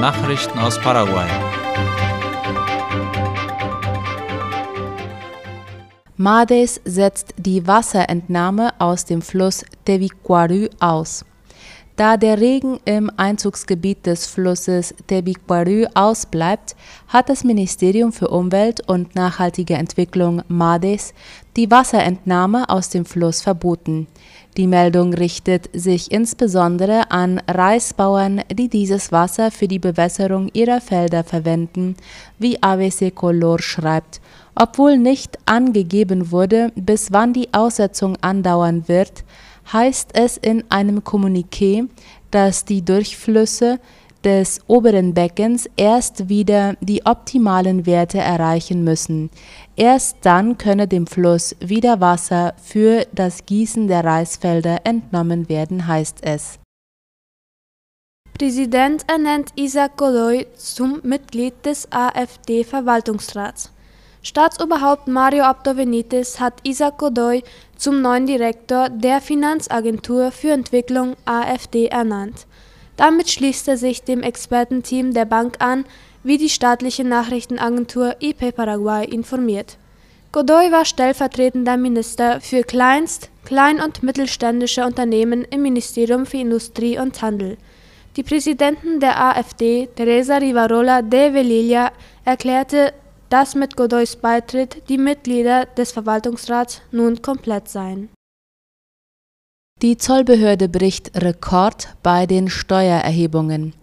Nachrichten aus Paraguay. Mades setzt die Wasserentnahme aus dem Fluss Tevicuarú aus. Da der Regen im Einzugsgebiet des Flusses Tebiquarü ausbleibt, hat das Ministerium für Umwelt und nachhaltige Entwicklung MADES die Wasserentnahme aus dem Fluss verboten. Die Meldung richtet sich insbesondere an Reisbauern, die dieses Wasser für die Bewässerung ihrer Felder verwenden, wie ABC Color schreibt. Obwohl nicht angegeben wurde, bis wann die Aussetzung andauern wird, heißt es in einem Kommuniqué, dass die Durchflüsse des oberen Beckens erst wieder die optimalen Werte erreichen müssen. Erst dann könne dem Fluss wieder Wasser für das Gießen der Reisfelder entnommen werden, heißt es. Präsident ernennt Isaac Godoy zum Mitglied des AfD-Verwaltungsrats. Staatsoberhaupt Mario Abdo Benitez hat Isaac Godoy zum neuen Direktor der Finanzagentur für Entwicklung AfD ernannt. Damit schließt er sich dem Expertenteam der Bank an, wie die staatliche Nachrichtenagentur IP Paraguay informiert. Godoy war stellvertretender Minister für Kleinst-, Klein- und Mittelständische Unternehmen im Ministerium für Industrie und Handel. Die Präsidentin der AfD, Teresa Rivarola de Velilla, erklärte dass mit Godoys Beitritt die Mitglieder des Verwaltungsrats nun komplett seien. Die Zollbehörde bricht Rekord bei den Steuererhebungen.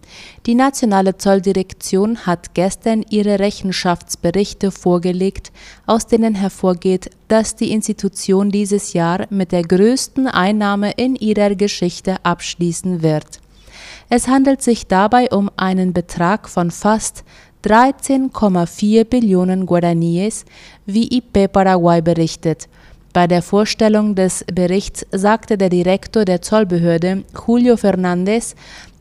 Die nationale Zolldirektion hat gestern ihre Rechenschaftsberichte vorgelegt, aus denen hervorgeht, dass die Institution dieses Jahr mit der größten Einnahme in ihrer Geschichte abschließen wird. Es handelt sich dabei um einen Betrag von fast 13,4 Billionen Guaraníes, wie IP Paraguay berichtet. Bei der Vorstellung des Berichts sagte der Direktor der Zollbehörde, Julio Fernández,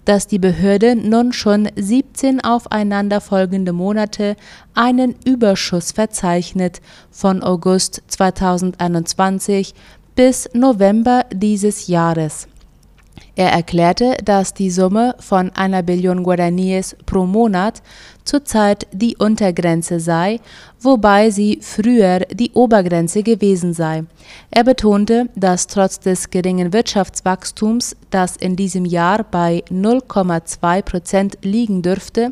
dass die Behörde nun schon 17 aufeinanderfolgende Monate einen Überschuss verzeichnet von August 2021 bis November dieses Jahres. Er erklärte, dass die Summe von einer Billion Guaraníes pro Monat zurzeit die Untergrenze sei, wobei sie früher die Obergrenze gewesen sei. Er betonte, dass trotz des geringen Wirtschaftswachstums, das in diesem Jahr bei 0,2 Prozent liegen dürfte,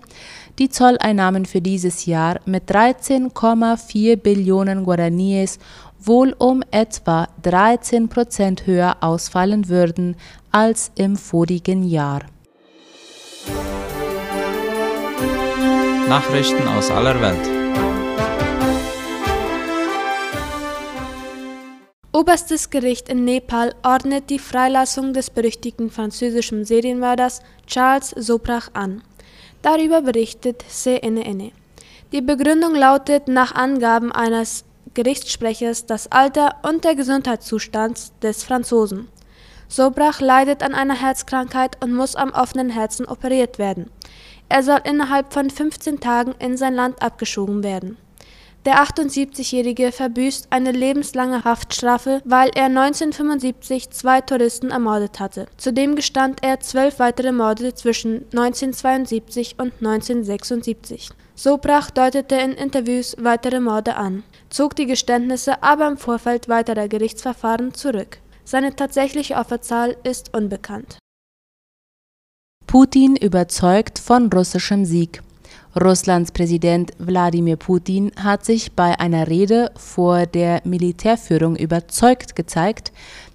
die Zolleinnahmen für dieses Jahr mit 13,4 Billionen Guaraníes wohl um etwa 13 Prozent höher ausfallen würden als im vorigen Jahr. Nachrichten aus aller Welt. Oberstes Gericht in Nepal ordnet die Freilassung des berüchtigten französischen Serienmörders Charles Soprach an. Darüber berichtet CNN. Die Begründung lautet nach Angaben eines Gerichtssprechers das Alter und der Gesundheitszustand des Franzosen. Sobrach leidet an einer Herzkrankheit und muss am offenen Herzen operiert werden. Er soll innerhalb von 15 Tagen in sein Land abgeschoben werden. Der 78-Jährige verbüßt eine lebenslange Haftstrafe, weil er 1975 zwei Touristen ermordet hatte. Zudem gestand er zwölf weitere Morde zwischen 1972 und 1976. Sobrach deutete in Interviews weitere Morde an, zog die Geständnisse aber im Vorfeld weiterer Gerichtsverfahren zurück. Seine tatsächliche Opferzahl ist unbekannt. Putin überzeugt von russischem Sieg. Russlands Präsident Wladimir Putin hat sich bei einer Rede vor der Militärführung überzeugt gezeigt,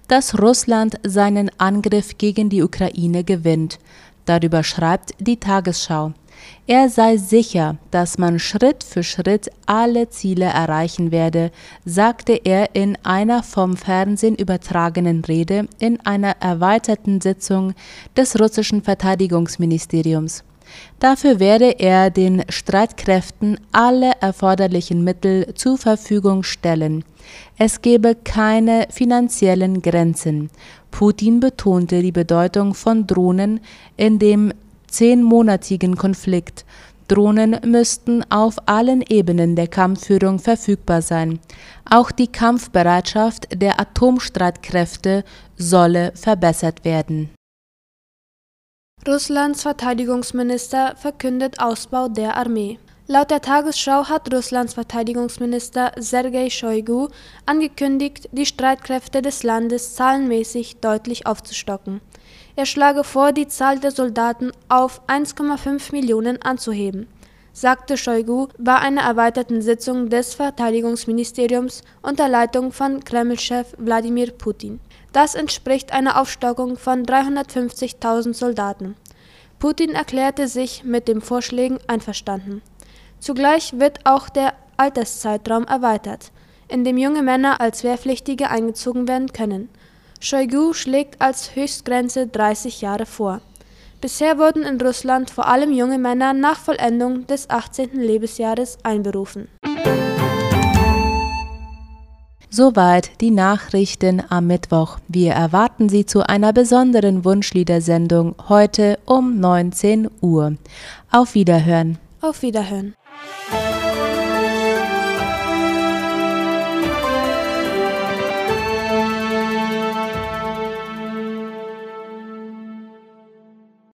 dass Russland seinen Angriff gegen die Ukraine gewinnt. Darüber schreibt die Tagesschau. Er sei sicher, dass man Schritt für Schritt alle Ziele erreichen werde, sagte er in einer vom Fernsehen übertragenen Rede in einer erweiterten Sitzung des russischen Verteidigungsministeriums. Dafür werde er den Streitkräften alle erforderlichen Mittel zur Verfügung stellen. Es gebe keine finanziellen Grenzen. Putin betonte die Bedeutung von Drohnen in dem zehnmonatigen Konflikt. Drohnen müssten auf allen Ebenen der Kampfführung verfügbar sein. Auch die Kampfbereitschaft der Atomstreitkräfte solle verbessert werden. Russlands Verteidigungsminister verkündet Ausbau der Armee. Laut der Tagesschau hat Russlands Verteidigungsminister Sergei Shoigu angekündigt, die Streitkräfte des Landes zahlenmäßig deutlich aufzustocken. Er schlage vor, die Zahl der Soldaten auf 1,5 Millionen anzuheben, sagte Shoigu bei einer erweiterten Sitzung des Verteidigungsministeriums unter Leitung von Kremlchef Wladimir Putin. Das entspricht einer Aufstockung von 350.000 Soldaten. Putin erklärte sich mit den Vorschlägen einverstanden. Zugleich wird auch der Alterszeitraum erweitert, in dem junge Männer als Wehrpflichtige eingezogen werden können. Shoigu schlägt als Höchstgrenze 30 Jahre vor. Bisher wurden in Russland vor allem junge Männer nach Vollendung des 18. Lebensjahres einberufen. Soweit die Nachrichten am Mittwoch. Wir erwarten Sie zu einer besonderen Wunschliedersendung heute um 19 Uhr. Auf Wiederhören. Auf Wiederhören.